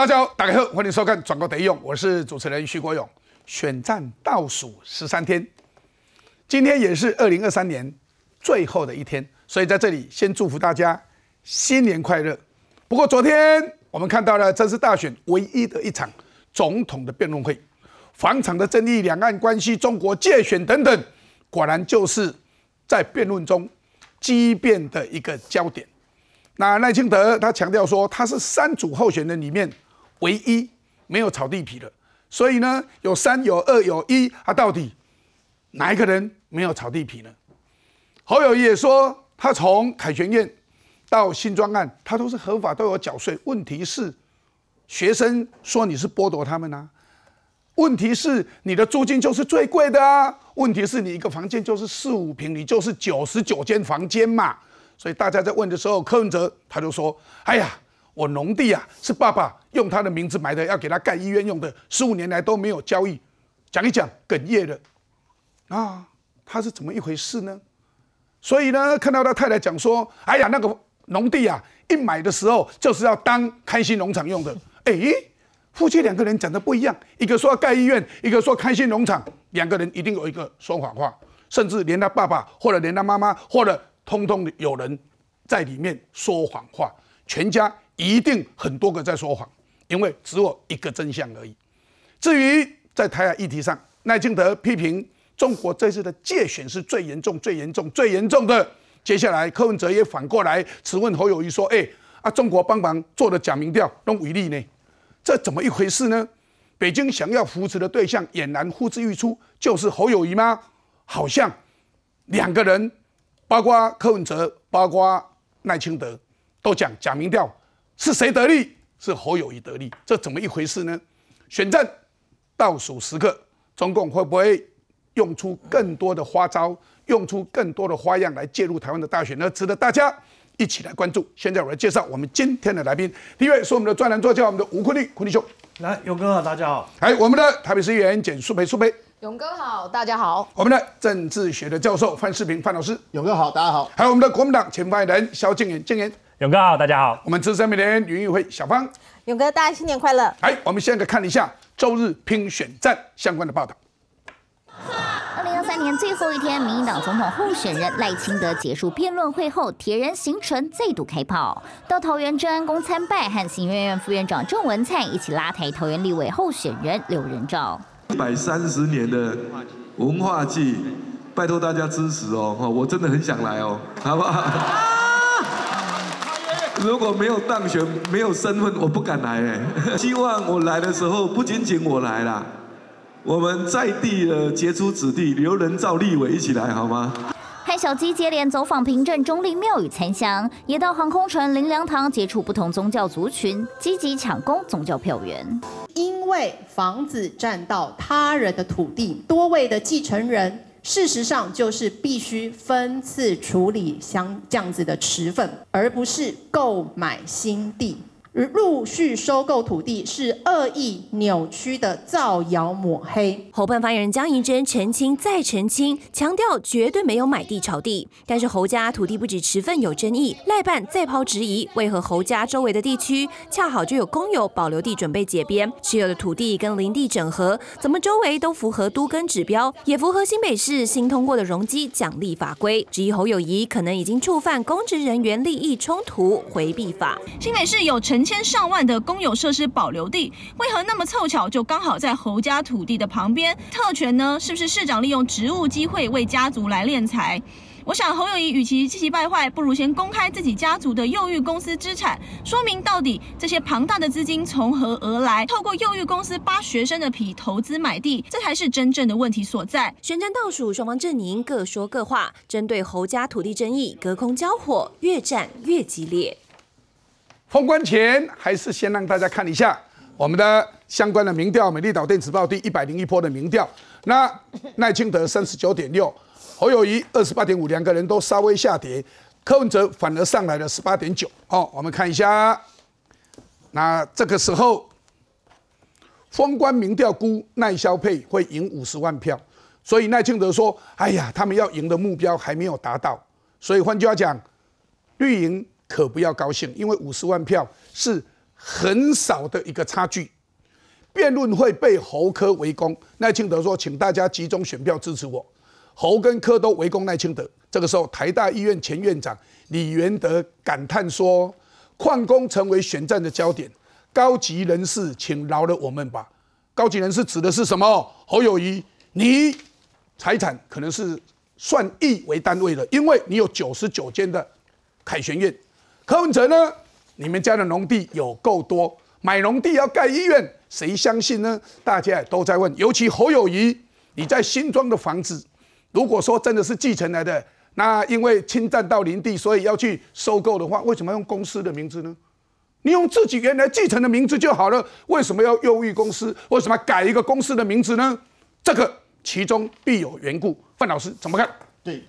大家好，大家好，欢迎收看《转播得用》，我是主持人徐国勇。选战倒数十三天，今天也是二零二三年最后的一天，所以在这里先祝福大家新年快乐。不过昨天我们看到了这次大选唯一的一场总统的辩论会，房产的争议、两岸关系、中国借选等等，果然就是在辩论中激辩的一个焦点。那赖清德他强调说，他是三组候选人里面唯一没有炒地皮的，所以呢，有三有二有一，他到底哪一个人没有炒地皮呢？侯友谊也说，他从凯旋宴到新庄案，他都是合法都有缴税。问题是，学生说你是剥夺他们啊？问题是你的租金就是最贵的啊？问题是你一个房间就是四五平，你就是九十九间房间嘛？所以大家在问的时候，柯文哲他就说：“哎呀，我农地啊是爸爸用他的名字买的，要给他盖医院用的，十五年来都没有交易。”讲一讲，哽咽了。啊，他是怎么一回事呢？所以呢，看到他太太讲说：“哎呀，那个农地啊，一买的时候就是要当开心农场用的。”哎，夫妻两个人讲的不一样，一个说要盖医院，一个说开心农场，两个人一定有一个说谎话，甚至连他爸爸或者连他妈妈或者。通通有人在里面说谎话，全家一定很多个在说谎，因为只有一个真相而已。至于在台海议题上，赖清德批评中国这次的借选是最严重、最严重、最严重的。接下来柯文哲也反过来质问侯友谊说：“哎，啊，中国帮忙做的假民调弄违例呢？这怎么一回事呢？北京想要扶持的对象俨然呼之欲出，就是侯友谊吗？好像两个人。”包括柯文哲，包括赖清德，都讲假民调是谁得利？是侯友谊得利，这怎么一回事呢？选战倒数时刻，中共会不会用出更多的花招，用出更多的花样来介入台湾的大选呢？值得大家一起来关注。现在我来介绍我们今天的来宾，第一位是我们的专栏作家，我们的吴坤立，坤立兄，来，勇哥好，大家好。还有我们的台北市议员简淑培，淑培。勇哥好，大家好。我们的政治学的教授范世平，范老师。勇哥好，大家好。还有我们的国民党前发言人萧敬言，敬言。勇哥好，大家好。我们资深媒体人云玉会，小芳。勇哥，大家新年快乐。来，我们现在看一下周日拼选战相关的报道。二零二三年最后一天，民进党总统候选人赖清德结束辩论会后，铁人行程再度开跑，到桃园镇安宫参拜，和行政院副院长郑文灿一起拉抬桃园立委候选人刘仁照。一百三十年的文化季，拜托大家支持哦！哈，我真的很想来哦，好不好？如果没有当选，没有身份，我不敢来哎。希望我来的时候，不仅仅我来啦，我们在地的杰出子弟刘仁照立伟一起来好吗？派小鸡接连走访平镇中立庙宇参香，也到航空城林良堂接触不同宗教族群，积极抢攻宗教票源。因为房子占到他人的土地，多位的继承人，事实上就是必须分次处理相这样子的池份，而不是购买新地。陆续收购土地是恶意扭曲的造谣抹黑。侯办发言人江宜珍澄清再澄清，强调绝对没有买地炒地。但是侯家土地不止持份有争议，赖办再抛质疑，为何侯家周围的地区恰好就有公有保留地准备解编，持有的土地跟林地整合，怎么周围都符合都根指标，也符合新北市新通过的容积奖励法规？质疑侯友谊可能已经触犯公职人员利益冲突回避法。新北市有成。成千上万的公有设施保留地，为何那么凑巧就刚好在侯家土地的旁边？特权呢？是不是市长利用职务机会为家族来敛财？我想侯友谊与其气急败坏，不如先公开自己家族的幼育公司资产，说明到底这些庞大的资金从何而来？透过幼育公司扒学生的皮投资买地，这才是真正的问题所在。选战倒数，双方阵营各说各话，针对侯家土地争议，隔空交火，越战越激烈。封关前，还是先让大家看一下我们的相关的民调，《美丽岛电子报》第一百零一波的民调。那赖清德三十九点六，侯友谊二十八点五，两个人都稍微下跌，柯文哲反而上来了十八点九。哦，我们看一下，那这个时候封关民调估赖萧佩会赢五十万票，所以赖清德说：“哎呀，他们要赢的目标还没有达到。”所以换句话讲，绿营。可不要高兴，因为五十万票是很少的一个差距。辩论会被侯科围攻，赖清德说：“请大家集中选票支持我。”侯跟科都围攻赖清德。这个时候，台大医院前院长李元德感叹说：“矿工成为选战的焦点，高级人士，请饶了我们吧。”高级人士指的是什么？侯友谊，你财产可能是算亿为单位的，因为你有九十九间的凯旋院。柯文哲呢？你们家的农地有够多，买农地要盖医院。谁相信呢？大家也都在问，尤其侯友谊，你在新庄的房子，如果说真的是继承来的，那因为侵占到林地，所以要去收购的话，为什么要用公司的名字呢？你用自己原来继承的名字就好了，为什么要诱遇公司？为什么改一个公司的名字呢？这个其中必有缘故。范老师怎么看？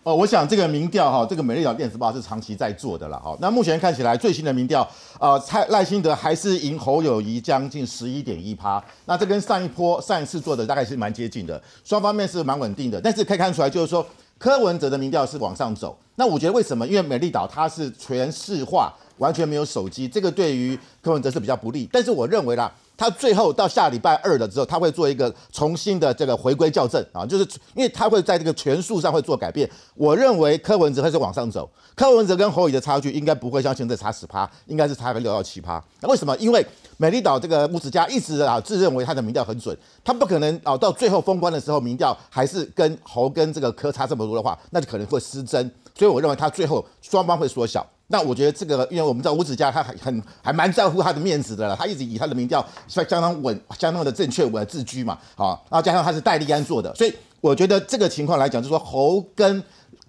哦，我想这个民调哈，这个美丽岛电子报是长期在做的了哈。那目前看起来最新的民调，呃，蔡赖清德还是赢侯友谊将近十一点一趴。那这跟上一波上一次做的大概是蛮接近的，双方面是蛮稳定的。但是可以看出来，就是说柯文哲的民调是往上走。那我觉得为什么？因为美丽岛它是全市化，完全没有手机，这个对于柯文哲是比较不利。但是我认为啦。他最后到下礼拜二了之后，他会做一个重新的这个回归校正啊，就是因为他会在这个权数上会做改变。我认为柯文哲会是往上走，柯文哲跟侯友的差距应该不会像现在差十趴，应该是差个六到七趴。那为什么？因为美丽岛这个木子家一直啊自认为他的民调很准，他不可能啊到最后封关的时候民调还是跟侯跟这个柯差这么多的话，那就可能会失真。所以我认为他最后双方会缩小。那我觉得这个，因为我们知道吴子嘉他很很还蛮在乎他的面子的了，他一直以他的民调相相当稳、相当的正确稳自居嘛，好，然后加上他是戴立安做的，所以我觉得这个情况来讲，就是说侯跟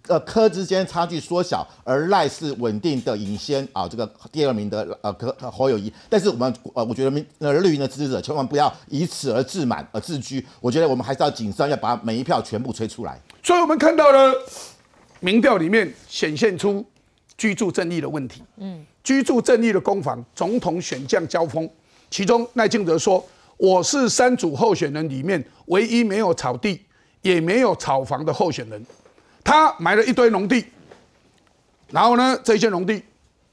呃柯之间差距缩小，而赖是稳定的领先啊，这个第二名的呃柯侯友谊，但是我们呃我觉得民呃绿营的支持者千万不要以此而自满而自居，我觉得我们还是要谨慎，要把每一票全部吹出来。所以我们看到了民调里面显现出。居住正义的问题，嗯，居住正义的攻防，总统选将交锋，其中赖清德说：“我是三组候选人里面唯一没有草地也没有草房的候选人。”他买了一堆农地，然后呢，这些农地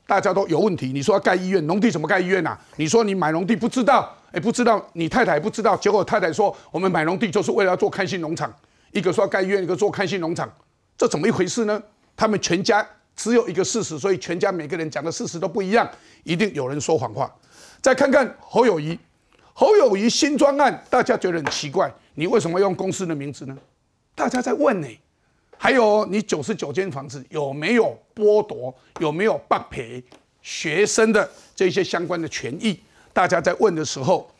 大家都有问题。你说要盖医院，农地怎么盖医院啊？你说你买农地不知道，哎，不知道，你太太不知道。结果太太说：“我们买农地就是为了要做开心农场。”一个说盖医院，一个做开心农场，这怎么一回事呢？他们全家。只有一个事实，所以全家每个人讲的事实都不一样，一定有人说谎话。再看看侯友谊，侯友谊新专案，大家觉得很奇怪，你为什么用公司的名字呢？大家在问呢。还有，你九十九间房子有没有剥夺，有没有剥赔学生的这些相关的权益？大家在问的时候，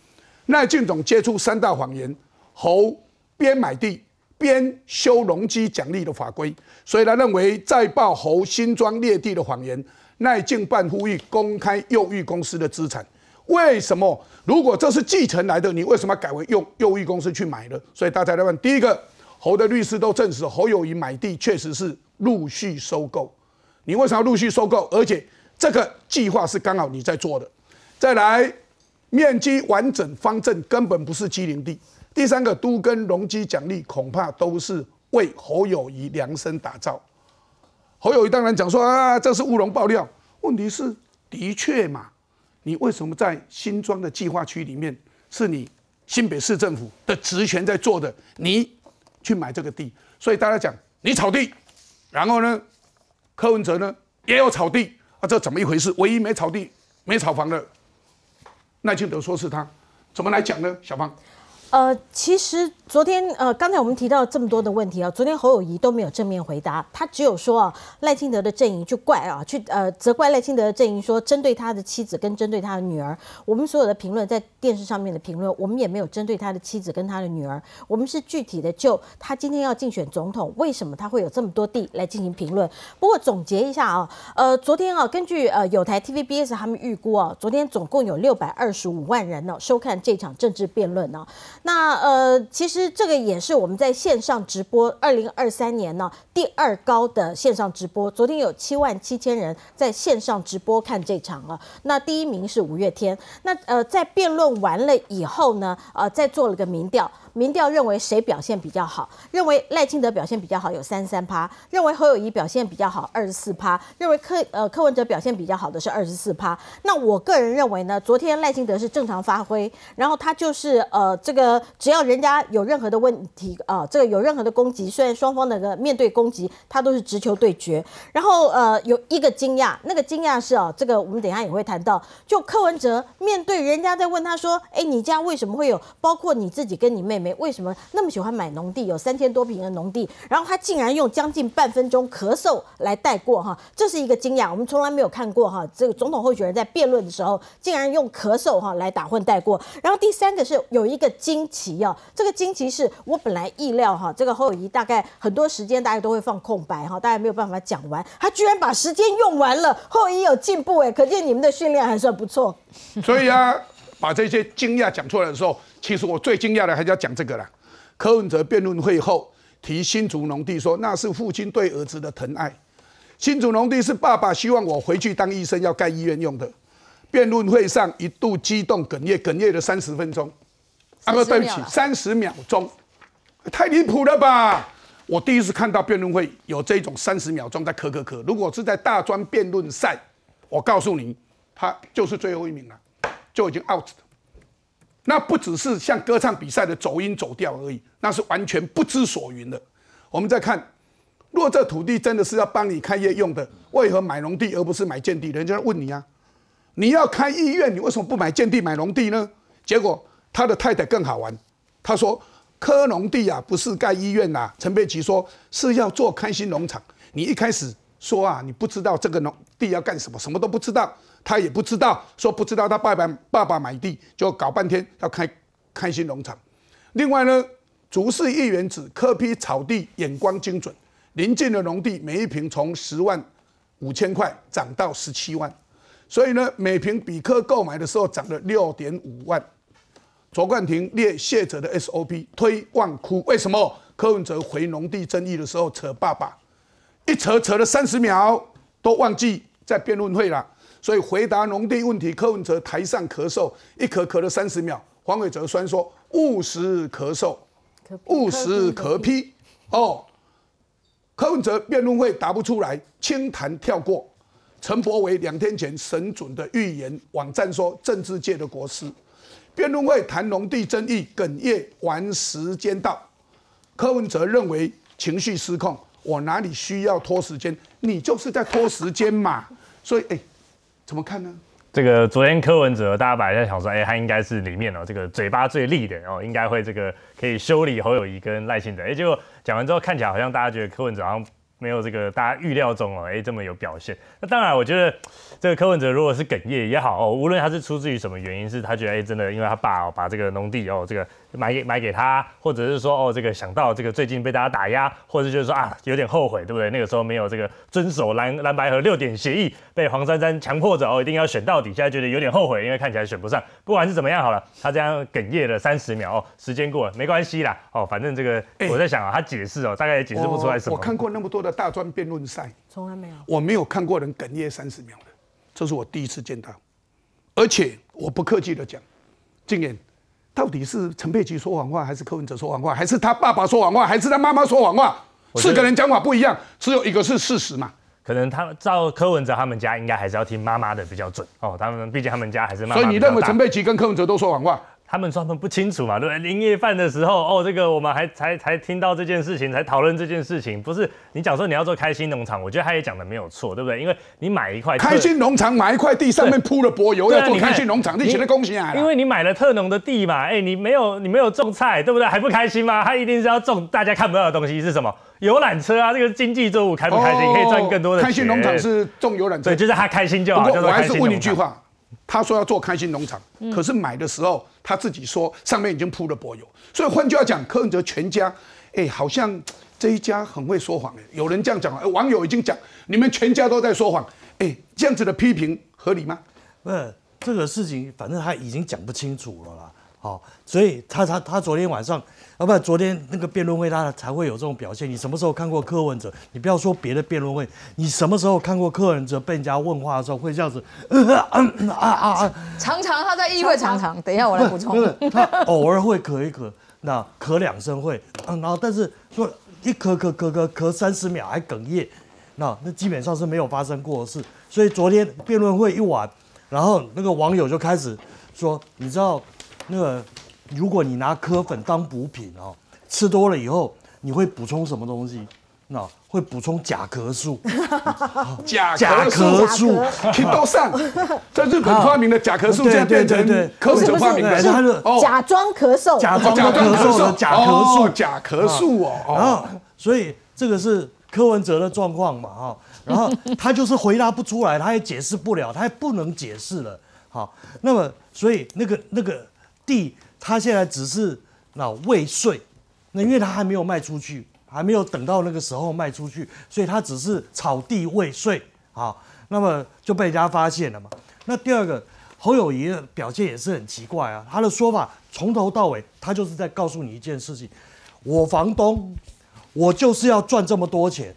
赖俊总接触三大谎言，侯边买地。边修容积奖励的法规，所以他认为再报侯新庄裂地的谎言，赖进办呼吁公开右玉公司的资产。为什么？如果这是继承来的，你为什么改为用右玉公司去买呢？所以大家在问：第一个，侯的律师都证实侯友谊买地确实是陆续收购，你为什么要陆续收购？而且这个计划是刚好你在做的。再来，面积完整方正，根本不是机灵地。第三个都跟容积奖励恐怕都是为侯友谊量身打造。侯友谊当然讲说啊，这是乌龙爆料。问题是，的确嘛，你为什么在新庄的计划区里面是你新北市政府的职权在做的？你去买这个地，所以大家讲你炒地，然后呢，柯文哲呢也有炒地啊，这怎么一回事？唯一没炒地、没炒房的赖清德说是他，怎么来讲呢？小芳。呃，其实昨天呃，刚才我们提到这么多的问题啊，昨天侯友谊都没有正面回答，他只有说啊，赖清德的阵营就怪啊，去呃责怪赖清德的阵营，说针对他的妻子跟针对他的女儿。我们所有的评论在电视上面的评论，我们也没有针对他的妻子跟他的女儿，我们是具体的就他今天要竞选总统，为什么他会有这么多地来进行评论。不过总结一下啊，呃，昨天啊，根据呃有台 TVBS 他们预估啊，昨天总共有六百二十五万人呢收看这场政治辩论呢。那呃，其实这个也是我们在线上直播，二零二三年呢第二高的线上直播，昨天有七万七千人在线上直播看这场啊。那第一名是五月天。那呃，在辩论完了以后呢，呃，再做了个民调。民调认为谁表现比较好？认为赖清德表现比较好，有三三趴；认为侯友谊表现比较好，二十四趴；认为柯呃柯文哲表现比较好的是二十四趴。那我个人认为呢，昨天赖清德是正常发挥，然后他就是呃这个只要人家有任何的问题啊，这个有任何的攻击，虽然双方那个面对攻击，他都是直球对决。然后呃有一个惊讶，那个惊讶是哦，这个我们等下也会谈到，就柯文哲面对人家在问他说，哎，你家为什么会有包括你自己跟你妹妹？为什么那么喜欢买农地？有三千多平的农地，然后他竟然用将近半分钟咳嗽来带过哈，这是一个惊讶，我们从来没有看过哈。这个总统候选人在辩论的时候，竟然用咳嗽哈来打混带过。然后第三个是有一个惊奇哦，这个惊奇是我本来意料哈，这个侯友谊大概很多时间大家都会放空白哈，大家没有办法讲完，他居然把时间用完了。后裔有进步哎，可见你们的训练还算不错。所以啊，把这些惊讶讲出来的时候。其实我最惊讶的还是要讲这个了。柯文哲辩论会后提新竹农地，说那是父亲对儿子的疼爱。新竹农地是爸爸希望我回去当医生，要盖医院用的。辩论会上一度激动哽咽，哽咽了三十分钟。啊不，对不起，三十秒钟，太离谱了吧！我第一次看到辩论会有这种三十秒钟在咳咳咳。如果是在大专辩论赛，我告诉你，他就是最后一名了，就已经 out 了。那不只是像歌唱比赛的走音走调而已，那是完全不知所云的。我们再看，若这土地真的是要帮你开业用的，为何买农地而不是买建地？人家问你啊，你要开医院，你为什么不买建地买农地呢？结果他的太太更好玩，他说科农地啊不是盖医院呐。陈佩琪说是要做开心农场。你一开始说啊，你不知道这个农地要干什么，什么都不知道。他也不知道，说不知道他爸爸爸爸买地就搞半天要开开心农场。另外呢，竹市议员指科批草地眼光精准，临近的农地每一平从十万五千块涨到十七万，所以呢每平比科购买的时候涨了六点五万。卓冠廷列谢者的 SOP 推万哭，为什么柯文哲回农地争议的时候扯爸爸，一扯扯了三十秒都忘记在辩论会了。所以回答农地问题，柯文哲台上咳嗽，一咳咳了三十秒。黄伟哲虽然说务实咳嗽，务实咳批哦。柯文哲辩论会答不出来，轻弹跳过。陈柏伟两天前神准的预言，网站说政治界的国师。辩论会谈农地争议，哽咽完时间到。柯文哲认为情绪失控，我哪里需要拖时间？你就是在拖时间嘛。所以哎。怎么看呢？这个昨天柯文哲，大家本来在想说，哎，他应该是里面哦，这个嘴巴最利的哦，应该会这个可以修理侯友谊跟赖清德。哎，结果讲完之后，看起来好像大家觉得柯文哲好像。没有这个大家预料中哦，哎，这么有表现。那当然，我觉得这个柯文哲如果是哽咽也好哦，无论他是出自于什么原因，是他觉得哎，真的因为他爸哦把这个农地哦这个买给买给他，或者是说哦这个想到这个最近被大家打压，或者就是说啊有点后悔，对不对？那个时候没有这个遵守蓝蓝白和六点协议，被黄珊珊强迫着哦一定要选到底，现在觉得有点后悔，因为看起来选不上。不管是怎么样好了，他这样哽咽了三十秒哦，时间过了没关系啦哦，反正这个我在想啊，他解释哦，大概也解释不出来什么。我看过那么多的大专辩论。赛从来没有，我没有看过人哽咽三十秒的，这是我第一次见到。而且我不客气的讲，今年到底是陈佩琪说谎话，还是柯文哲说谎话，还是他爸爸说谎话，还是他妈妈说谎话？四个人讲法不一样，只有一个是事实嘛？可能他照柯文哲他们家，应该还是要听妈妈的比较准哦。他们毕竟他们家还是妈妈。所以你认为陈佩琪跟柯文哲都说谎话？他们说他们不清楚嘛，对不对？年夜饭的时候，哦，这个我们还才才听到这件事情，才讨论这件事情。不是你讲说你要做开心农场，我觉得他也讲的没有错，对不对？因为你买一块开心农场，买一块地上面铺了柏油，要做开心农场，你写的恭喜啊！因为你买了特农的地嘛，哎，你没有你没有种菜，对不对？还不开心吗？他一定是要种大家看不到的东西是什么？游览车啊，这个经济作物开不开心？可以赚更多的开心农场是种游览车，对，就是他开心就好。我还是问一句话。他说要做开心农场，可是买的时候他自己说上面已经铺了柏油，所以换句话讲，柯文哲全家，哎，好像这一家很会说谎哎，有人这样讲，网友已经讲你们全家都在说谎，哎，这样子的批评合理吗？不是这个事情，反正他已经讲不清楚了啦。好，所以他他他昨天晚上，啊不，昨天那个辩论会他才会有这种表现。你什么时候看过柯文哲？你不要说别的辩论会，你什么时候看过柯文哲被人家问话的时候会这样子？啊 啊啊！常常他在议会常常，等一下我来补充。他偶尔会咳一咳，那咳两声会，然后但是说一咳咳咳咳咳三十秒还哽咽，那那基本上是没有发生过的事。所以昨天辩论会一完，然后那个网友就开始说，你知道。那个，如果你拿柯粉当补品哦，吃多了以后，你会补充什么东西？那会补充甲壳素。甲甲壳素，听都上，在日本发明的甲壳素，现在变成柯粉发明的，假装咳嗽，假装咳嗽的甲壳素，甲壳素哦。然后，所以这个是柯文哲的状况嘛，哈。然后他就是回答不出来，他也解释不了，他也不能解释了。好，那么所以那个那个。地他现在只是那未税，那因为他还没有卖出去，还没有等到那个时候卖出去，所以他只是草地未税啊。那么就被人家发现了嘛。那第二个侯友谊的表现也是很奇怪啊，他的说法从头到尾他就是在告诉你一件事情：我房东，我就是要赚这么多钱。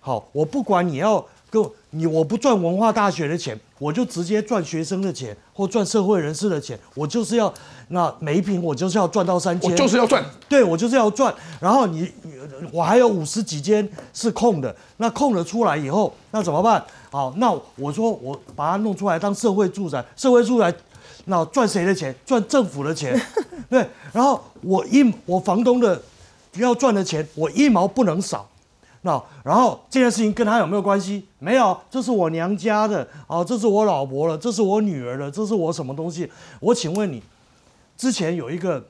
好，我不管你要。跟你我不赚文化大学的钱，我就直接赚学生的钱或赚社会人士的钱，我就是要那每一瓶我就是要赚到三千，我就是要赚，对我就是要赚。然后你我还有五十几间是空的，那空了出来以后，那怎么办？好，那我说我把它弄出来当社会住宅，社会住宅那赚谁的钱？赚政府的钱，对。然后我一我房东的要赚的钱，我一毛不能少。那然后这件事情跟他有没有关系？没有，这是我娘家的啊，这是我老婆了，这是我女儿的，这是我什么东西？我请问你，之前有一个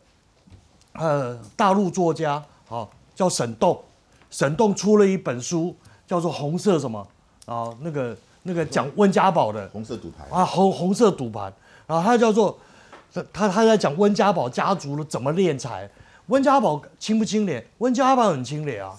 呃大陆作家啊，叫沈栋，沈栋出了一本书，叫做《红色什么》啊，那个那个讲温家宝的红色赌盘啊，红红色赌盘，然后他叫做他他在讲温家宝家族的怎么敛财，温家宝清不清廉？温家宝很清廉啊。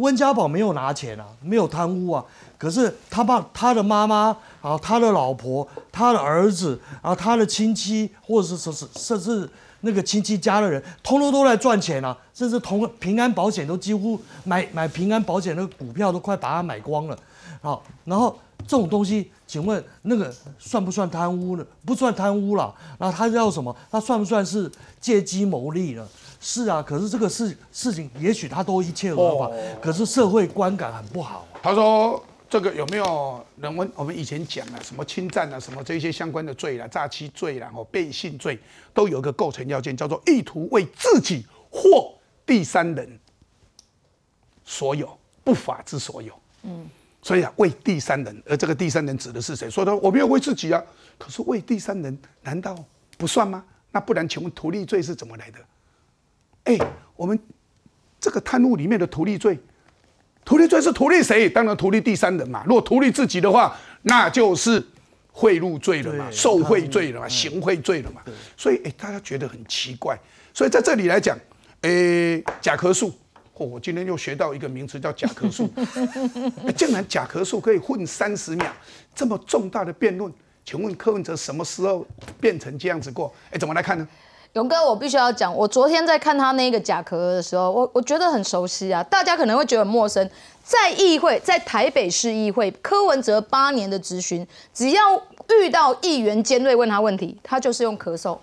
温家宝没有拿钱啊，没有贪污啊，可是他爸、他的妈妈啊、他的老婆、他的儿子啊、他的亲戚，或者是说是甚至那个亲戚家的人，通通都在赚钱啊，甚至同平安保险都几乎买买平安保险的股票都快把它买光了，好，然后这种东西，请问那个算不算贪污呢？不算贪污了，那他叫什么？他算不算是借机牟利呢？是啊，可是这个事事情，也许他都一切合法，可是社会观感很不好。他说这个有没有人问？我们以前讲了什么侵占啊，什么这些相关的罪啦，诈欺罪然后背信罪，都有一个构成要件，叫做意图为自己或第三人所有不法之所有。嗯，所以啊，为第三人，而这个第三人指的是谁？说他我没有为自己啊，可是为第三人难道不算吗？那不然，请问图利罪是怎么来的？哎，我们这个贪污里面的图利罪，图利罪是图利谁？当然图利第三人嘛。如果图利自己的话，那就是贿赂罪了嘛，受贿罪了嘛，行贿罪了嘛。所以哎，大家觉得很奇怪。所以在这里来讲，哎，甲壳素，哦，我今天又学到一个名词叫甲壳素。竟然甲壳素可以混三十秒，这么重大的辩论，请问柯文哲什么时候变成这样子过？哎，怎么来看呢？勇哥，我必须要讲，我昨天在看他那个甲壳的时候，我我觉得很熟悉啊。大家可能会觉得很陌生，在议会，在台北市议会，柯文哲八年的质询，只要遇到议员尖锐问他问题，他就是用咳嗽，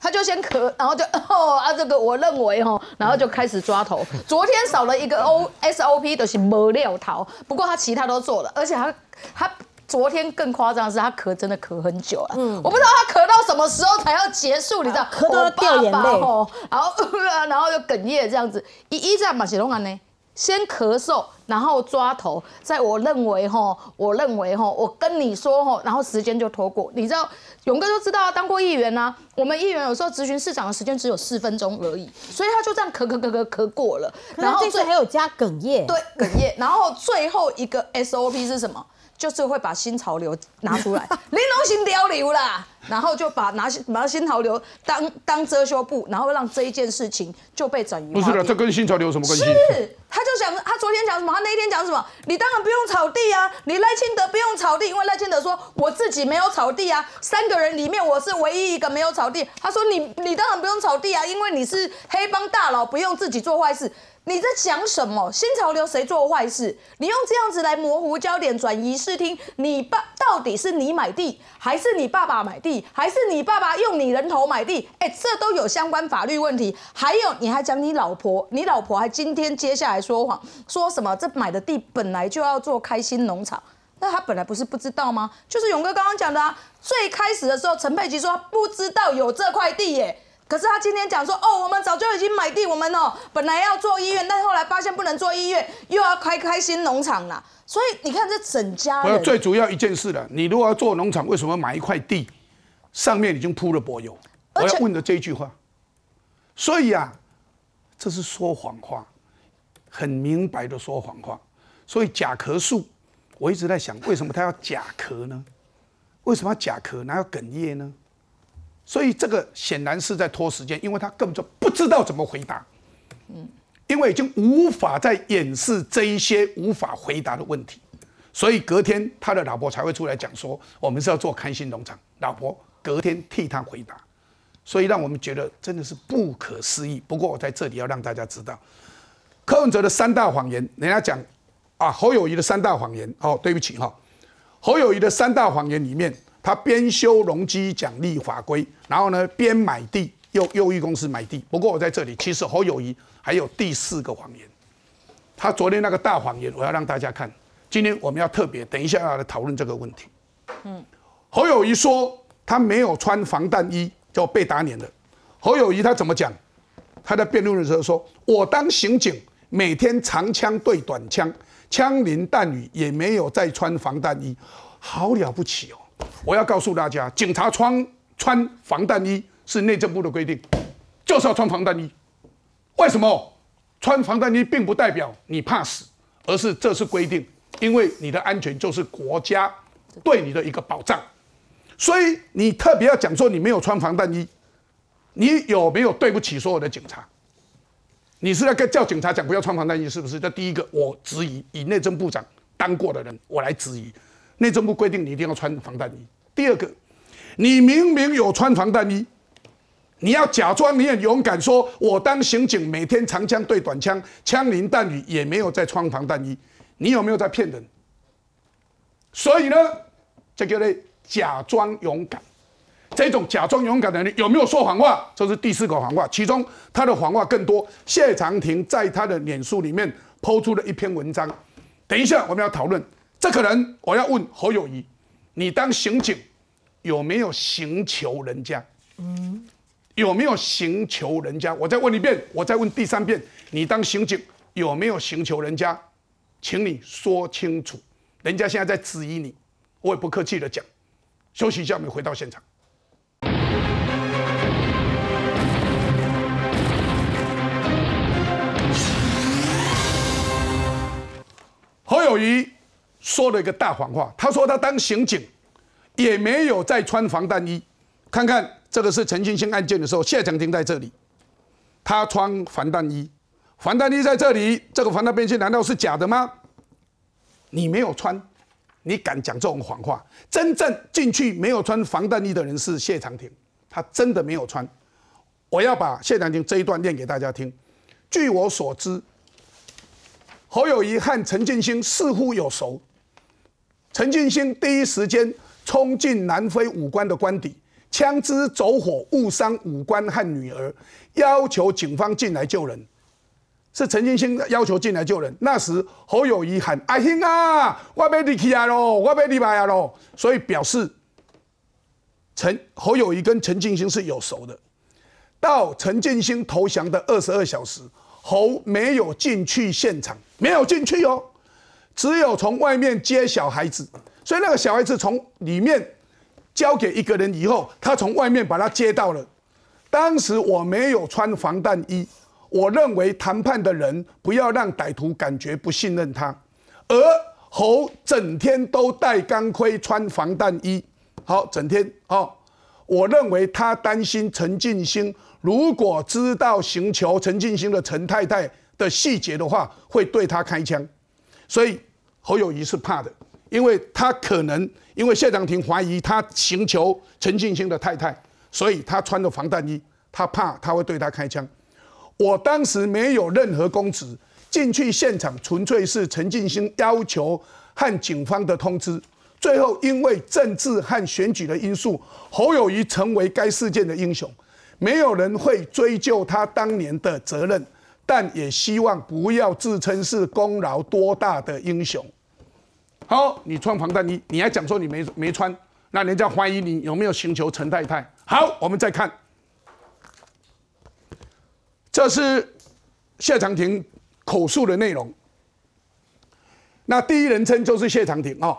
他就先咳，然后就哦啊，这个我认为哦，然后就开始抓头。昨天少了一个 O S O P 都是没料逃，不过他其他都做了，而且他他。昨天更夸张的是，他咳真的咳很久了。嗯，我不知道他咳到什么时候才要结束，你知道？咳到掉眼泪，然后然后就哽咽这样子。一一在马其龙安呢，先咳嗽，然后抓头。在我认为哈，我认为哈，我跟你说哈，然后时间就拖过。你知道，勇哥都知道，当过议员呐。我们议员有时候咨询市长的时间只有四分钟而已，所以他就这样咳咳咳咳咳过了。然后这次还有加哽咽，对，哽咽。然后最后一个 SOP 是什么？就是会把新潮流拿出来，玲珑新潮流啦，然后就把拿拿新潮流当当遮羞布，然后让这一件事情就被转移。不是的，这跟新潮流有什么关系？是，他就想他昨天讲什么？他那一天讲什么？你当然不用草地啊，你赖清德不用草地，因为赖清德说我自己没有草地啊，三个人里面我是唯一一个没有草地。他说你你当然不用草地啊，因为你是黑帮大佬，不用自己做坏事。你在讲什么？新潮流谁做坏事？你用这样子来模糊焦点、转移视听，你爸到底是你买地，还是你爸爸买地，还是你爸爸用你人头买地？哎，这都有相关法律问题。还有，你还讲你老婆，你老婆还今天接下来说谎，说什么这买的地本来就要做开心农场，那他本来不是不知道吗？就是勇哥刚刚讲的啊，最开始的时候，陈佩琪说不知道有这块地耶。可是他今天讲说，哦，我们早就已经买地，我们哦本来要做医院，但后来发现不能做医院，又要开开新农场啦。所以你看这整家人，最主要一件事了，你如果要做农场，为什么买一块地，上面已经铺了柏油？我要问的这一句话。所以啊，这是说谎话，很明白的说谎话。所以甲壳素，我一直在想，为什么他要甲壳呢？为什么要甲壳，哪有哽咽呢？所以这个显然是在拖时间，因为他根本就不知道怎么回答，嗯，因为已经无法再掩饰这一些无法回答的问题，所以隔天他的老婆才会出来讲说，我们是要做开心农场，老婆隔天替他回答，所以让我们觉得真的是不可思议。不过我在这里要让大家知道，柯文哲的三大谎言，人家讲啊，侯友谊的三大谎言，哦，对不起哈，侯友谊的三大谎言里面。他边修容积奖励法规，然后呢边买地，又又一公司买地。不过我在这里，其实侯友谊还有第四个谎言。他昨天那个大谎言，我要让大家看。今天我们要特别等一下要来讨论这个问题。嗯，侯友谊说他没有穿防弹衣就被打脸了。侯友谊他怎么讲？他在辩论的时候说：“我当刑警，每天长枪对短枪，枪林弹雨，也没有再穿防弹衣，好了不起哦。”我要告诉大家，警察穿穿防弹衣是内政部的规定，就是要穿防弹衣。为什么？穿防弹衣并不代表你怕死，而是这是规定，因为你的安全就是国家对你的一个保障。所以你特别要讲说你没有穿防弹衣，你有没有对不起所有的警察？你是在跟叫警察讲不要穿防弹衣，是不是？这第一个，我质疑以内政部长当过的人，我来质疑。内政部规定你一定要穿防弹衣。第二个，你明明有穿防弹衣，你要假装你很勇敢，说我当刑警，每天长枪对短枪，枪林弹雨，也没有在穿防弹衣，你有没有在骗人？所以呢，这个呢，假装勇敢，这种假装勇敢的人有没有说谎话？这是第四个谎话，其中他的谎话更多。谢长廷在他的脸书里面抛出了一篇文章，等一下我们要讨论。这个人，我要问侯友谊，你当刑警有没有刑求人家？嗯，有没有刑求人家？我再问一遍，我再问第三遍，你当刑警有没有刑求人家？请你说清楚。人家现在在质疑你，我也不客气的讲。休息一下，我们回到现场。侯友谊。说了一个大谎话，他说他当刑警也没有再穿防弹衣。看看这个是陈金星案件的时候，谢长廷在这里，他穿防弹衣，防弹衣在这里，这个防弹背心难道是假的吗？你没有穿，你敢讲这种谎话？真正进去没有穿防弹衣的人是谢长廷，他真的没有穿。我要把谢长廷这一段念给大家听。据我所知，侯友谊和陈建兴似乎有熟。陈进兴第一时间冲进南非武官的官邸，枪支走火误伤武官和女儿，要求警方进来救人。是陈进兴要求进来救人。那时侯友谊喊：“阿兴啊，我被你起来喽，我被你埋啊喽。”所以表示陈侯友谊跟陈进兴是有熟的。到陈进兴投降的二十二小时，侯没有进去现场，没有进去哦。只有从外面接小孩子，所以那个小孩子从里面交给一个人以后，他从外面把他接到了。当时我没有穿防弹衣，我认为谈判的人不要让歹徒感觉不信任他。而侯整天都戴钢盔、穿防弹衣，好，整天哦，我认为他担心陈进兴如果知道寻求陈进兴的陈太太的细节的话，会对他开枪。所以侯友谊是怕的，因为他可能因为谢长廷怀疑他寻求陈进兴的太太，所以他穿的防弹衣，他怕他会对他开枪。我当时没有任何公职，进去现场纯粹是陈进兴要求和警方的通知。最后因为政治和选举的因素，侯友谊成为该事件的英雄，没有人会追究他当年的责任，但也希望不要自称是功劳多大的英雄。好，你穿防弹衣，你还讲说你没没穿，那人家怀疑你有没有寻求陈太太。好，我们再看。这是谢长廷口述的内容。那第一人称就是谢长廷哦。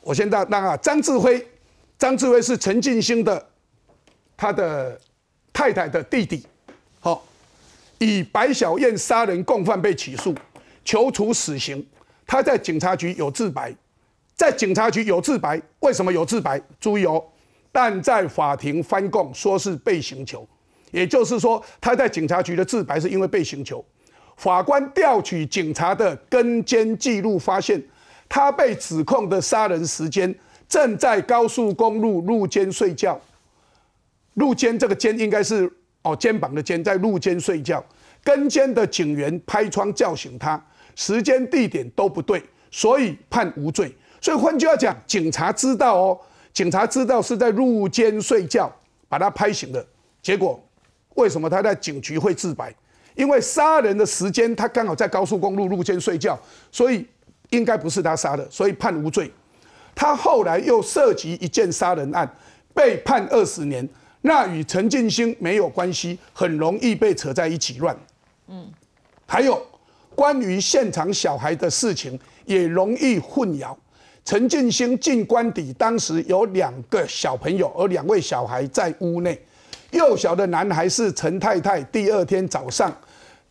我先到让啊，张志辉，张志辉是陈进兴的他的太太的弟弟，好，以白小燕杀人共犯被起诉，求处死刑。他在警察局有自白，在警察局有自白，为什么有自白？注意哦，但在法庭翻供说是被刑求。也就是说，他在警察局的自白是因为被刑求。法官调取警察的跟监记录，发现他被指控的杀人时间正在高速公路路肩睡觉。路肩这个肩应该是哦肩膀的肩，在路肩睡觉。跟监的警员拍窗叫醒他，时间地点都不对，所以判无罪。所以换句话讲，警察知道哦，警察知道是在入监睡觉，把他拍醒的，结果。为什么他在警局会自白？因为杀人的时间他刚好在高速公路入监睡觉，所以应该不是他杀的，所以判无罪。他后来又涉及一件杀人案，被判二十年，那与陈进兴没有关系，很容易被扯在一起乱。嗯，还有关于现场小孩的事情也容易混淆。陈进兴进官邸当时有两个小朋友，而两位小孩在屋内。幼小的男孩是陈太太。第二天早上，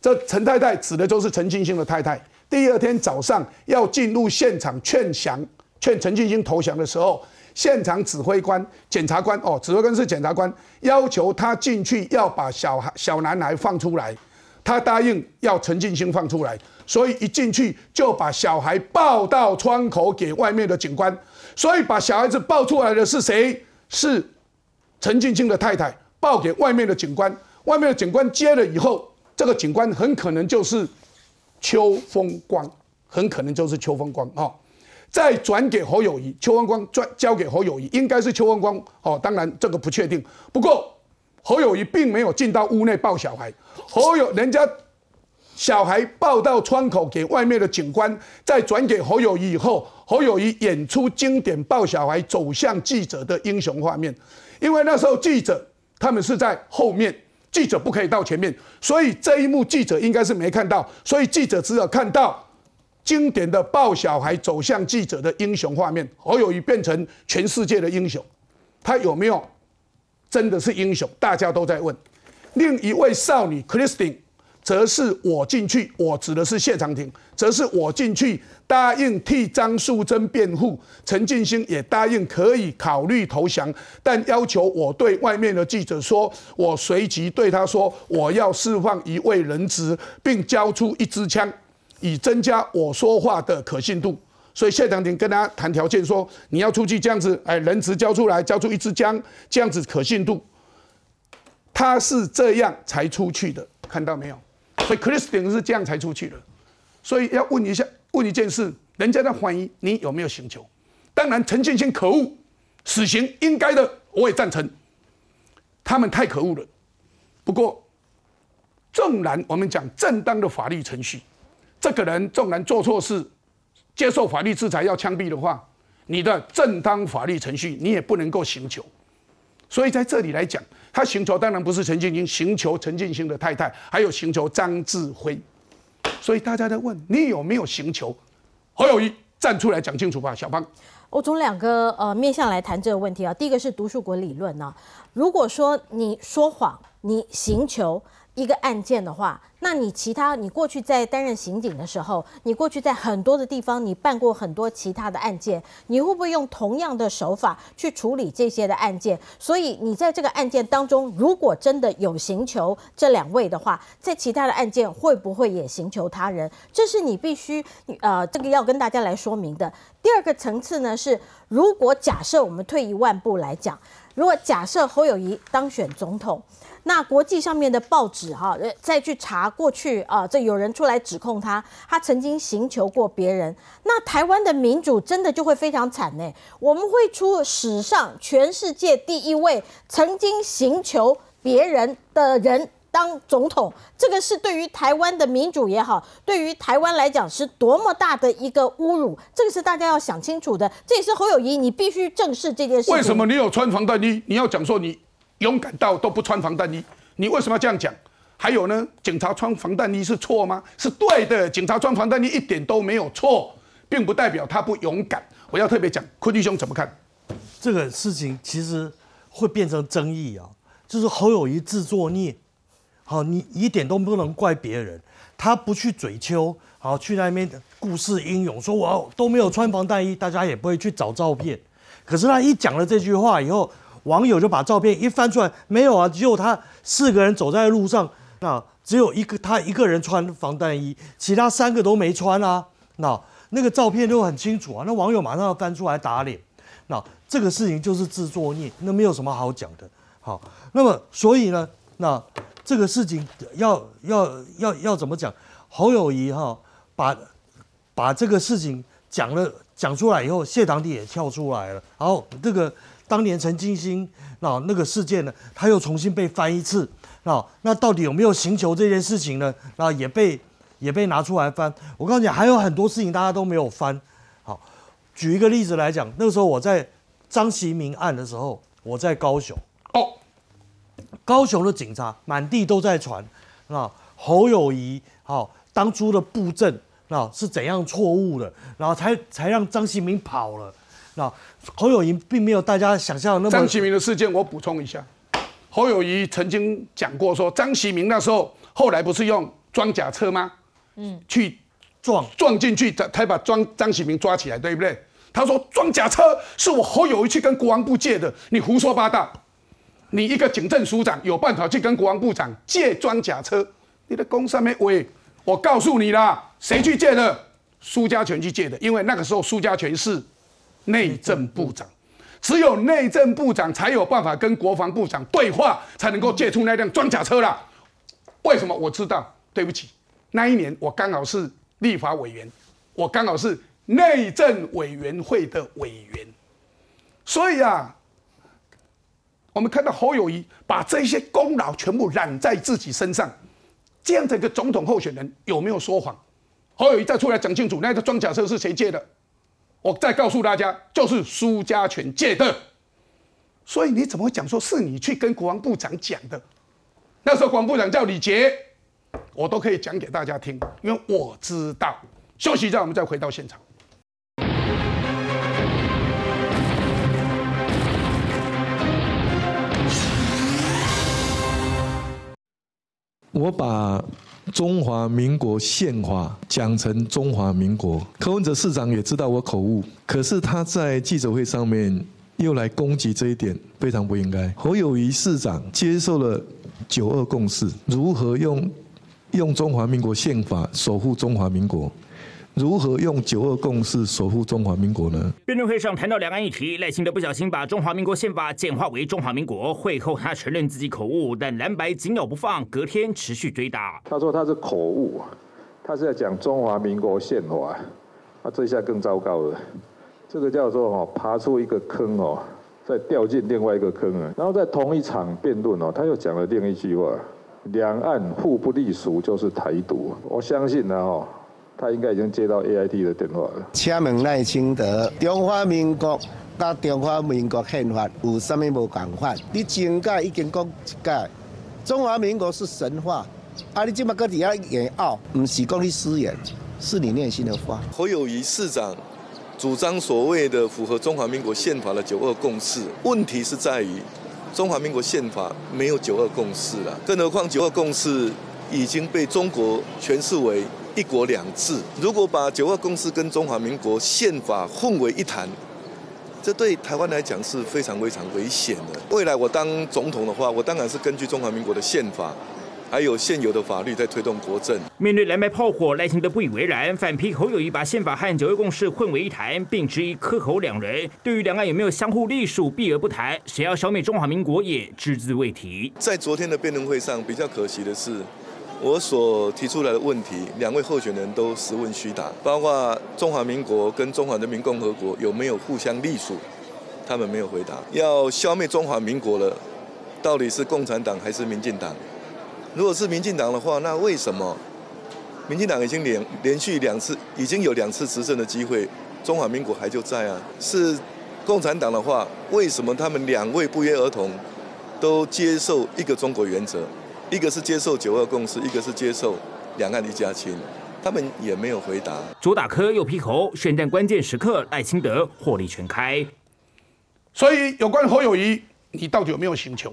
这陈太太指的就是陈进兴的太太。第二天早上要进入现场劝降，劝陈进兴投降的时候，现场指挥官、检察官哦，指挥官是检察官，要求他进去要把小孩、小男孩放出来。他答应要陈进兴放出来，所以一进去就把小孩抱到窗口给外面的警官。所以把小孩子抱出来的是谁？是陈进兴的太太。报给外面的警官，外面的警官接了以后，这个警官很可能就是邱风光，很可能就是邱风光哦。再转给侯友谊，邱风光转交给侯友谊，应该是邱风光哦。当然这个不确定，不过侯友谊并没有进到屋内抱小孩，侯友人家小孩抱到窗口给外面的警官，再转给侯友谊以后，侯友谊演出经典抱小孩走向记者的英雄画面，因为那时候记者。他们是在后面，记者不可以到前面，所以这一幕记者应该是没看到，所以记者只有看到经典的抱小孩走向记者的英雄画面。侯友谊变成全世界的英雄，他有没有真的是英雄？大家都在问。另一位少女 Christine。则是我进去，我指的是谢长廷，则是我进去答应替张素贞辩护，陈进兴也答应可以考虑投降，但要求我对外面的记者说，我随即对他说，我要释放一位人质，并交出一支枪，以增加我说话的可信度。所以谢长廷跟他谈条件，说你要出去这样子，哎，人质交出来，交出一支枪，这样子可信度，他是这样才出去的，看到没有？所以 Christian 是这样才出去的，所以要问一下，问一件事，人家在怀疑你有没有刑求。当然，陈建新可恶，死刑应该的，我也赞成。他们太可恶了。不过，纵然我们讲正当的法律程序，这个人纵然做错事，接受法律制裁要枪毙的话，你的正当法律程序你也不能够刑求。所以在这里来讲。他寻求当然不是陈建兴，寻求陈建兴的太太，还有寻求张志辉，所以大家在问你有没有寻求？侯友谊站出来讲清楚吧，小芳。我从两个呃面向来谈这个问题啊，第一个是读书国理论呢，如果说你说谎，你寻求一个案件的话，那你其他你过去在担任刑警的时候，你过去在很多的地方你办过很多其他的案件，你会不会用同样的手法去处理这些的案件？所以你在这个案件当中，如果真的有刑求这两位的话，在其他的案件会不会也刑求他人？这是你必须呃这个要跟大家来说明的。第二个层次呢是，如果假设我们退一万步来讲，如果假设侯友谊当选总统。那国际上面的报纸哈，再去查过去啊，这有人出来指控他，他曾经寻求过别人。那台湾的民主真的就会非常惨呢？我们会出史上全世界第一位曾经寻求别人的人当总统，这个是对于台湾的民主也好，对于台湾来讲是多么大的一个侮辱，这个是大家要想清楚的。这也是侯友谊，你必须正视这件事。为什么你有穿防弹衣？你要讲说你。勇敢到都不穿防弹衣，你为什么要这样讲？还有呢，警察穿防弹衣是错吗？是对的，警察穿防弹衣一点都没有错，并不代表他不勇敢。我要特别讲，坤弟兄怎么看？这个事情其实会变成争议啊，就是侯友谊自作孽。好，你一点都不能怪别人，他不去嘴丘，好去那边故事英勇，说我都没有穿防弹衣，大家也不会去找照片。可是他一讲了这句话以后。网友就把照片一翻出来，没有啊，只有他四个人走在路上，那只有一个他一个人穿防弹衣，其他三个都没穿啊。那那个照片就很清楚啊，那网友马上要翻出来打脸。那这个事情就是自作孽，那没有什么好讲的。好，那么所以呢，那这个事情要要要要怎么讲？侯友谊哈把把这个事情讲了讲出来以后，谢堂弟也跳出来了，然后这个。当年陈金星那那个事件呢，他又重新被翻一次，那那到底有没有行求这件事情呢？那也被也被拿出来翻。我告诉你，还有很多事情大家都没有翻。好，举一个例子来讲，那个时候我在张其明案的时候，我在高雄。哦，高雄的警察满地都在传，那侯友谊好当初的布阵那是怎样错误的，然后才才让张其明跑了。那侯友谊并没有大家想象的那么。张其明的事件，我补充一下，侯友谊曾经讲过说，张其明那时候后来不是用装甲车吗？嗯，去撞撞进去，他他把装张其明抓起来，对不对？他说装甲车是我侯友谊去跟国防部借的，你胡说八道！你一个警政署长有办法去跟国防部长借装甲车？你的公上面喂，我告诉你啦，谁去借的？苏家全去借的，因为那个时候苏家全是。内政部长，只有内政部长才有办法跟国防部长对话，才能够借出那辆装甲车啦。为什么？我知道，对不起，那一年我刚好是立法委员，我刚好是内政委员会的委员，所以啊，我们看到侯友谊把这些功劳全部揽在自己身上，这样的一个总统候选人有没有说谎？侯友谊再出来讲清楚，那个装甲车是谁借的？我再告诉大家，就是苏家全借的，所以你怎么会讲说是你去跟国防部长讲的？那时候国防部长叫李杰，我都可以讲给大家听，因为我知道。休息一下，我们再回到现场。我把。中华民国宪法讲成中华民国，柯文哲市长也知道我口误，可是他在记者会上面又来攻击这一点，非常不应该。侯友谊市长接受了九二共识，如何用用中华民国宪法守护中华民国？如何用九二共识守护中华民国呢？辩论会上谈到两岸议题，赖清德不小心把中华民国宪法简化为中华民国。会后他承认自己口误，但蓝白紧咬不放，隔天持续追打。他说他是口误，他是在讲中华民国宪法。啊，这下更糟糕了，这个叫做哦，爬出一个坑哦，再掉进另外一个坑啊。然后在同一场辩论哦，他又讲了另一句话：两岸互不隶属就是台独。我相信呢哦。他应该已经接到 A I T 的电话了。请问赖清德，中华民国甲中华民国宪法有啥物无共款？你前届已经讲一届，中华民国是神话，啊，你今麦搁底下演奥，唔是讲你私言，是你内心的话。侯友谊市长主张所谓的符合中华民国宪法的九二共识，问题是在于中华民国宪法没有九二共识了，更何况九二共识已经被中国诠释为一国两制。如果把九二共识跟中华民国宪法混为一谈，这对台湾来讲是非常非常危险的。未来我当总统的话，我当然是根据中华民国的宪法。还有现有的法律在推动国政。面对蓝白炮火，赖清德不以为然，反批侯友谊把宪法和九二共识混为一谈，并质疑柯侯两人对于两岸有没有相互隶属避而不谈，谁要消灭中华民国也只字未提。在昨天的辩论会上，比较可惜的是，我所提出来的问题，两位候选人都实问虚答，包括中华民国跟中华人民共和国有没有互相隶属，他们没有回答。要消灭中华民国了，到底是共产党还是民进党？如果是民进党的话，那为什么民进党已经连连续两次已经有两次执政的机会，中华民国还就在啊？是共产党的话，为什么他们两位不约而同都接受一个中国原则？一个是接受九二共识，一个是接受两岸一家亲，他们也没有回答。左打科右劈喉，选战关键时刻，赖清德火力全开。所以有关侯友谊，你到底有没有请求？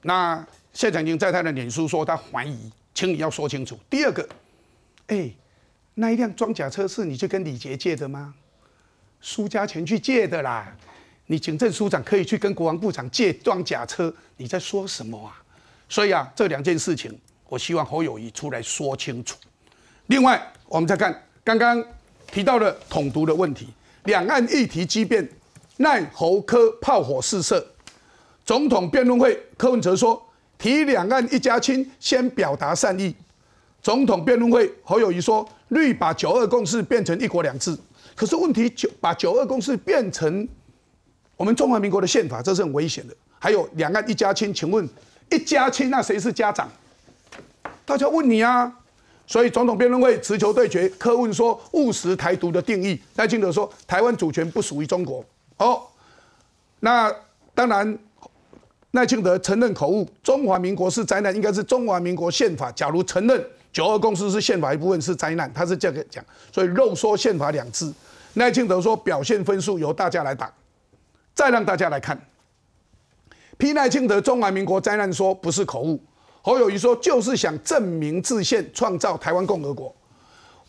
那？谢长廷在他的脸书说他怀疑，请你要说清楚。第二个，哎，那一辆装甲车是你去跟李杰借的吗？苏家全去借的啦。你警政署长可以去跟国防部长借装甲车，你在说什么啊？所以啊，这两件事情，我希望侯友谊出来说清楚。另外，我们再看刚刚提到的统独的问题，两岸议题激变，奈侯科炮火四射。总统辩论会，柯文哲说。提两岸一家亲，先表达善意。总统辩论会，侯友谊说：“绿把九二共识变成一国两制。”可是问题九把九二共识变成我们中华民国的宪法，这是很危险的。还有两岸一家亲，请问一家亲那谁是家长？大家问你啊！所以总统辩论会持球对决，柯问说务实台独的定义，赖清德说台湾主权不属于中国。哦，那当然。赖清德承认口误，中华民国是灾难，应该是中华民国宪法。假如承认九二共识是宪法一部分是灾难，他是这样讲，所以肉说宪法两字。赖清德说表现分数由大家来打，再让大家来看。批赖清德中华民国灾难说不是口误，侯友谊说就是想证明自宪，创造台湾共和国，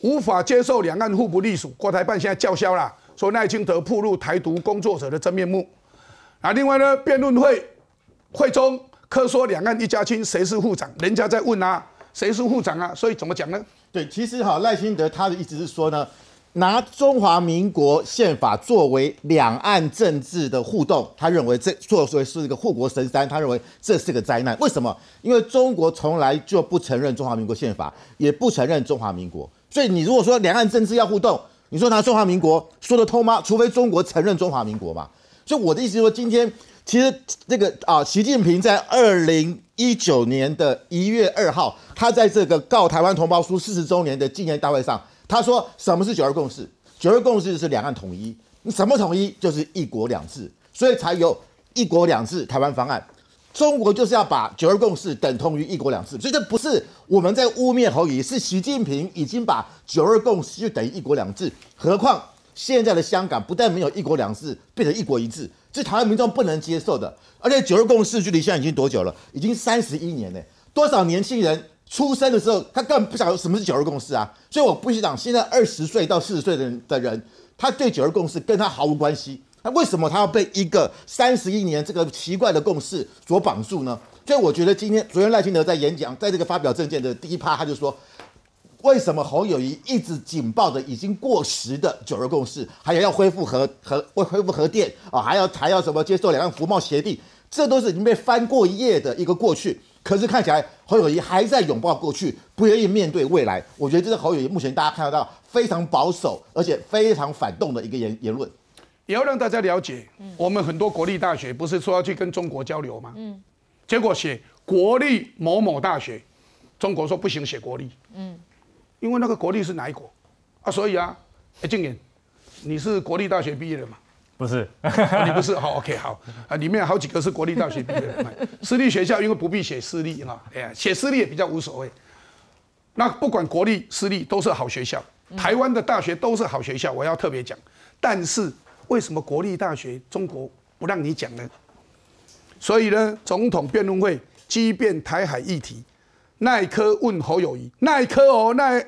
无法接受两岸互不隶属。国台办现在叫嚣了，说赖清德暴露台独工作者的真面目。啊，另外呢，辩论会。会中科说两岸一家亲，谁是副长？人家在问啊，谁是副长啊？所以怎么讲呢？对，其实哈赖清德他的意思是说呢，拿中华民国宪法作为两岸政治的互动，他认为这作为是一个护国神山，他认为这是个灾难。为什么？因为中国从来就不承认中华民国宪法，也不承认中华民国。所以你如果说两岸政治要互动，你说拿中华民国说得通吗？除非中国承认中华民国嘛。所以我的意思是说，今天。其实这个啊，习近平在二零一九年的一月二号，他在这个告台湾同胞书四十周年的纪念大会上，他说什么是九二共识？九二共识是两岸统一，什么统一？就是一国两制，所以才有一国两制台湾方案。中国就是要把九二共识等同于一国两制，所以这不是我们在污蔑侯友是习近平已经把九二共识就等于一国两制。何况现在的香港不但没有一国两制，变成一国一制。是台湾民众不能接受的，而且九二共识距离现在已经多久了？已经三十一年呢。多少年轻人出生的时候，他根本不晓得什么是九二共识啊！所以我不许讲，现在二十岁到四十岁的人的人，他对九二共识跟他毫无关系。那为什么他要被一个三十一年这个奇怪的共识所绑住呢？所以我觉得今天昨天赖清德在演讲，在这个发表政见的第一趴，他就说。为什么侯友谊一直紧抱着已经过时的九二共识，还有要恢复核核恢恢复核电啊，还要还要什么接受两岸服贸协定，这都是已经被翻过一页的一个过去。可是看起来侯友谊还在拥抱过去，不愿意面对未来。我觉得这是侯友谊目前大家看得到非常保守而且非常反动的一个言言论。也要让大家了解，我们很多国立大学不是说要去跟中国交流吗？嗯，结果写国立某某大学，中国说不行，写国立。嗯。因为那个国立是哪一国啊？所以啊，哎，静言，你是国立大学毕业的吗？不是，你不是。好，OK，好啊，里面好几个是国立大学毕业的。私立学校因为不必写私立哈，哎呀，写私立也比较无所谓。那不管国立私立都是好学校，台湾的大学都是好学校，我要特别讲。但是为什么国立大学中国不让你讲呢？所以呢，总统辩论会激辩台海议题，耐科问侯友谊，耐科哦，耐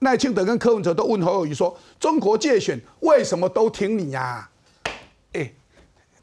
赖清德跟柯文哲都问侯友谊说，中国界选为什么都挺你呀、哎，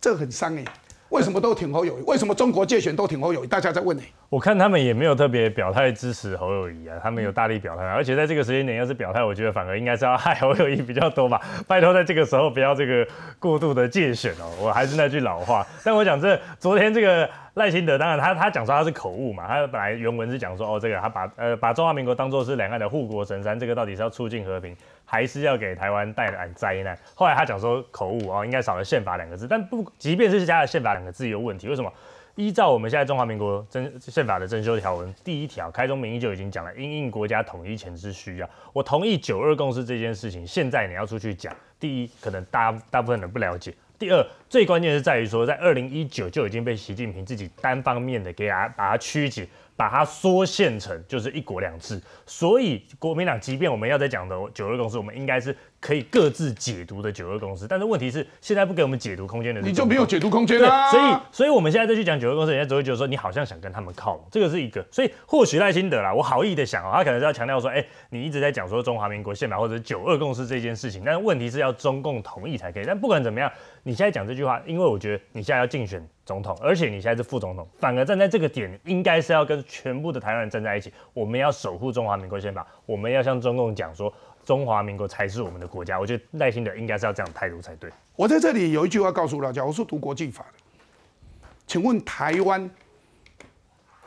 这很伤哎，为什么都挺侯友谊？为什么中国界选都挺侯友谊？大家在问哎。我看他们也没有特别表态支持侯友谊啊，他们有大力表态，而且在这个时间点要是表态，我觉得反而应该是要害侯友谊比较多吧。拜托，在这个时候不要这个过度的界选哦。我还是那句老话，但我讲这昨天这个赖清德，当然他他讲说他是口误嘛，他本来原文是讲说哦这个他把呃把中华民国当做是两岸的护国神山，这个到底是要促进和平，还是要给台湾带来灾难？后来他讲说口误哦，应该少了宪法两个字，但不即便是加了宪法两个字也有问题，为什么？依照我们现在中华民国征宪法的征修条文，第一条开宗明义就已经讲了，因应国家统一前之需要。我同意九二共识这件事情，现在你要出去讲，第一可能大大部分人不了解，第二最关键是在于说，在二零一九就已经被习近平自己单方面的给他把它曲解。把它缩限成就是一国两制，所以国民党即便我们要在讲的九二共识，我们应该是可以各自解读的九二共识，但是问题是现在不给我们解读空间的，你就没有解读空间啦。所以，所以我们现在再去讲九二共识，人家只会觉得说你好像想跟他们靠拢，这个是一个。所以或许赖清德啦，我好意的想哦，他可能是要强调说，哎，你一直在讲说中华民国宪法或者九二共识这件事情，但是问题是要中共同意才可以。但不管怎么样，你现在讲这句话，因为我觉得你现在要竞选总统，而且你现在是副总统，反而站在这个点，应该是要跟全部的台湾人站在一起。我们要守护中华民国宪法，我们要向中共讲说，中华民国才是我们的国家。我觉得赖清德应该是要这样态度才对。我在这里有一句话告诉大家，我是读国际法的，请问台湾，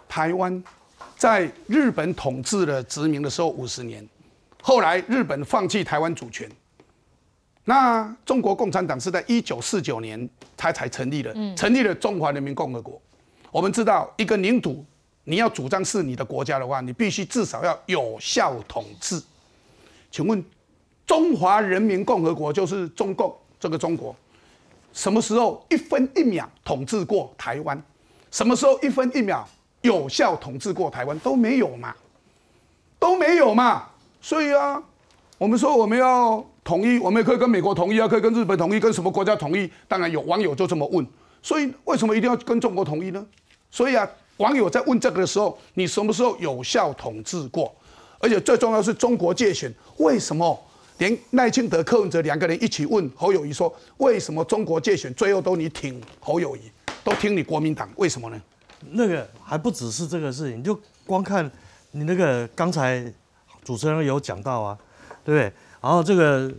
台湾在日本统治的殖民的时候五十年，后来日本放弃台湾主权，那中国共产党是在一九四九年才才成立的，成立了中华人民共和国。我们知道，一个领土你要主张是你的国家的话，你必须至少要有效统治。请问，中华人民共和国就是中共这个中国，什么时候一分一秒统治过台湾？什么时候一分一秒有效统治过台湾都没有嘛？都没有嘛？所以啊，我们说我们要统一，我们也可以跟美国统一啊，可以跟日本统一，跟什么国家统一？当然有网友就这么问。所以为什么一定要跟中国统一呢？所以啊，网友在问这个的时候，你什么时候有效统治过？而且最重要是中国界选，为什么连赖清德、柯文哲两个人一起问侯友谊说，为什么中国界选最后都你挺侯友谊，都听你国民党？为什么呢？那个还不只是这个事情，就光看你那个刚才主持人有讲到啊，对不对？然后这个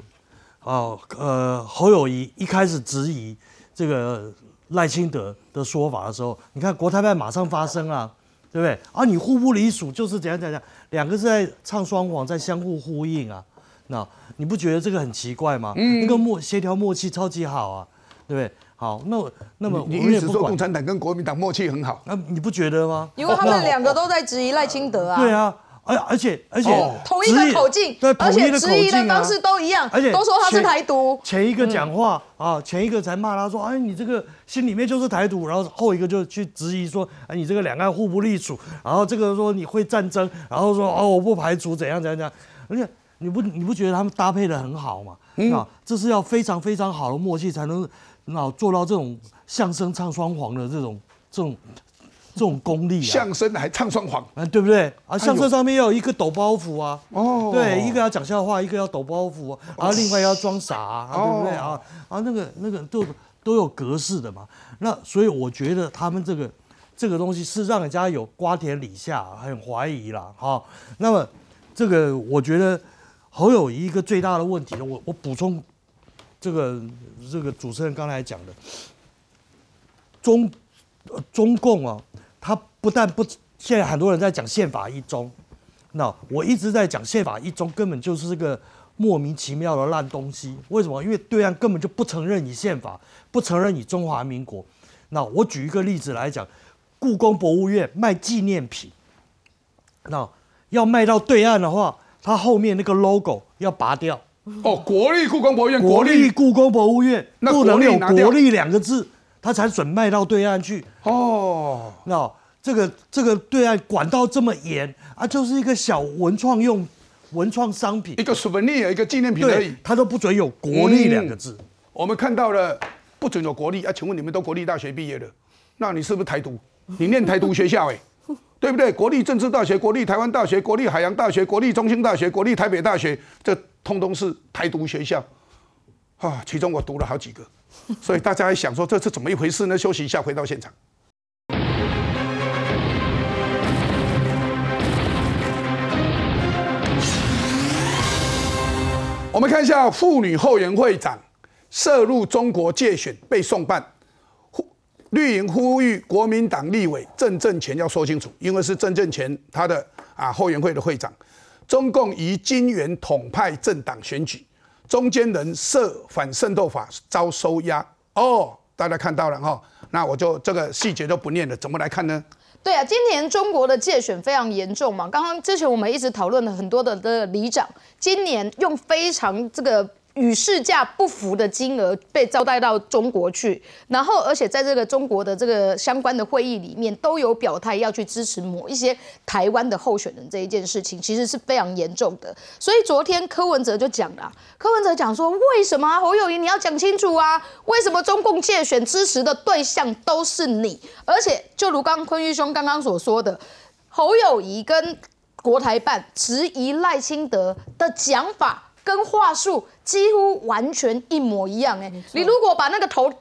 哦呃侯友谊一开始质疑这个赖清德的说法的时候，你看国台办马上发声啊，对不对？啊，你互不隶属就是怎样怎样，两个是在唱双簧，在相互呼应啊。那你不觉得这个很奇怪吗？嗯那个默协调默契超级好啊，对不对？好，那我那么你我们也不管一直说共产党跟国民党默契很好，那你不觉得吗？因为他们两个都在质疑赖清德啊。对啊，而而且而且哦。同一个口径对，而且质疑的径啊方式都一样而且都说他是台独前一个讲话啊，前一个才骂他说，哎，你这个心里面就是台独，然后后一个就去质疑说，哎，你这个两岸互不隶属，然后这个说你会战争，然后说哦，我不排除怎样怎样怎样，而且你不你不觉得他们搭配的很好吗？啊，这是要非常非常好的默契才能啊做到这种相声唱双簧的这种这种这种功力啊。相声还唱双簧，啊，对不对？啊，相声上面要有一个抖包袱啊，哦对，一个要讲笑话，一个要抖包袱啊，然后另外要装傻啊，啊对不对哦啊？啊，那个那个都都有格式的嘛。那所以我觉得他们这个这个东西是让人家有瓜田李下，很怀疑啦，哈。那么这个我觉得侯友谊一个最大的问题，我我补充这个这个主持人刚才讲的，中呃中共啊，他不但不，现在很多人在讲宪法一中，那我一直在讲宪法一中根本就是个莫名其妙的烂东西。为什么？因为对岸根本就不承认你宪法，不承认你中华民国。那我举一个例子来讲，故宫博物院卖纪念品，那要卖到对岸的话，它后面那个 logo 要拔掉。哦，国立故宫博物院，国立故宫博物院那不能有国立两个字，它才准卖到对岸去。哦，那这个这个对岸管到这么严啊，就是一个小文创用文创商品，一个 souvenir 一个纪念品而已对，，它都不准有国立两个字。我们看到了不准有国立啊，请问你们都国立大学毕业的，那你是不是台独？你念台独学校哎，对不对？国立政治大学、国立台湾大学、国立海洋大学、国立中兴大学、国立台北大学，这通通是台独学校啊。其中我读了好几个，所以大家还想说这是怎么一回事呢？休息一下，回到现场。我们看一下妇女后援会长涉入中国借选被送办，呼绿营呼吁国民党立委郑正权要说清楚，因为是郑正权他的啊后援会的会长，中共以金元统派政党选举，中间人涉反渗透法遭收押哦，大家看到了哈，那我就这个细节都不念了，怎么来看呢？对啊，今年中国的界选非常严重嘛。刚刚之前我们一直讨论了很多的的里长，今年用非常这个与市价不符的金额被招待到中国去，然后而且在这个中国的这个相关的会议里面都有表态要去支持某一些台湾的候选人这一件事情，其实是非常严重的。所以昨天柯文哲就讲了，柯文哲讲说，为什么侯友谊你要讲清楚啊？为什么中共借选支持的对象都是你？而且就如刚坤玉兄刚刚所说的，侯友谊跟国台办质疑赖清德的讲法跟话术几乎完全一模一样。哎，你如果把那个头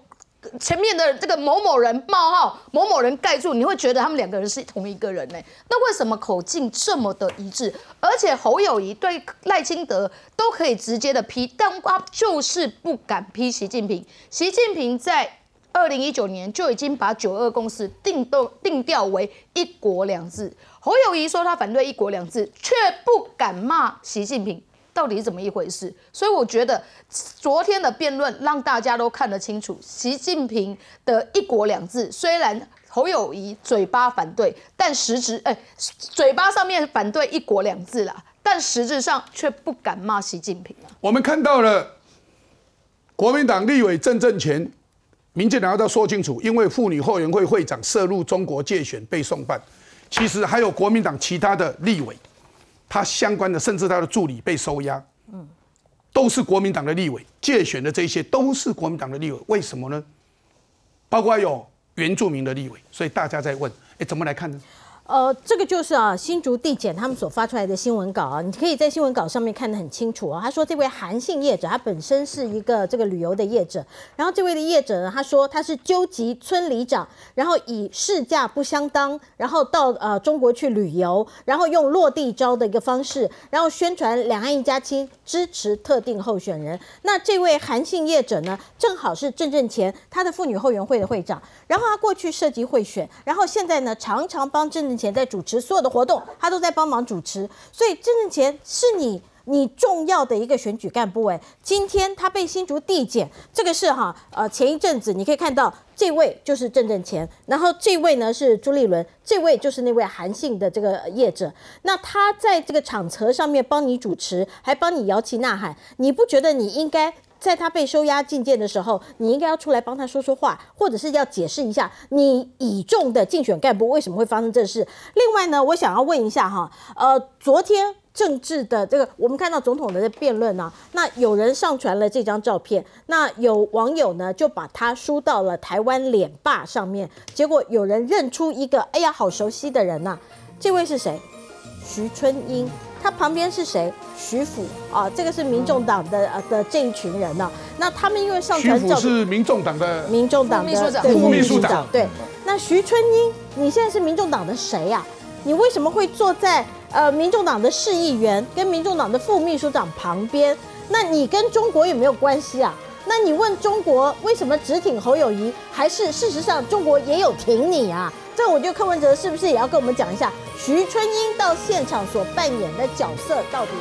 前面的这个某某人冒号某某人盖住，你会觉得他们两个人是同一个人呢？那为什么口径这么的一致？而且侯友谊对赖清德都可以直接的批，但他就是不敢批习近平。习近平在。二零一九年就已经把九二共识定都定调为一国两制。侯友谊说他反对一国两制，却不敢骂习近平，到底怎么一回事？所以我觉得昨天的辩论让大家都看得清楚，习近平的一国两制虽然侯友谊嘴巴反对，但实质哎嘴巴上面反对一国两制啦，但实质上却不敢骂习近平啊。我们看到了国民党立委郑正前。民进党要说清楚，因为妇女后援会会长涉入中国界选被送办，其实还有国民党其他的立委，他相关的甚至他的助理被收押，嗯，都是国民党的立委借选的这些都是国民党的立委，为什么呢？包括有原住民的立委，所以大家在问，哎，怎么来看呢？呃，这个就是啊，新竹地检他们所发出来的新闻稿啊，你可以在新闻稿上面看得很清楚啊。他说这位韩姓业者，他本身是一个这个旅游的业者，然后这位的业者呢，他说他是纠集村里长，然后以市价不相当，然后到呃中国去旅游，然后用落地招的一个方式，然后宣传两岸一家亲，支持特定候选人。那这位韩姓业者呢，正好是郑正前他的妇女后援会的会长，然后他过去涉及贿选，然后现在呢，常常帮郑。前在主持所有的活动，他都在帮忙主持，所以郑正前是你你重要的一个选举干部哎。今天他被新竹递减，这个是哈呃前一阵子你可以看到这位就是郑正前，然后这位呢是朱立伦，这位就是那位韩信的这个业者。那他在这个场合上面帮你主持，还帮你摇旗呐喊，你不觉得你应该？在他被收押进监的时候，你应该要出来帮他说说话，或者是要解释一下你倚重的竞选干部为什么会发生这事。另外呢，我想要问一下哈，呃，昨天政治的这个，我们看到总统的辩论呢，那有人上传了这张照片，那有网友呢就把它输到了台湾脸霸上面，结果有人认出一个，哎呀，好熟悉的人呐，这位是谁？徐春英。他旁边是谁？徐府啊，这个是民众党的呃的这一群人呢。那他们因为上传照是民众党的民众党的副秘书长。对，那徐春英，你现在是民众党的谁呀？你为什么会坐在呃民众党的市议员跟民众党的副秘书长旁边？那你跟中国有没有关系啊？那你问中国为什么只挺侯友谊，还是事实上中国也有挺你啊？这我觉得柯文哲是不是也要跟我们讲一下徐春英到现场所扮演的角色到底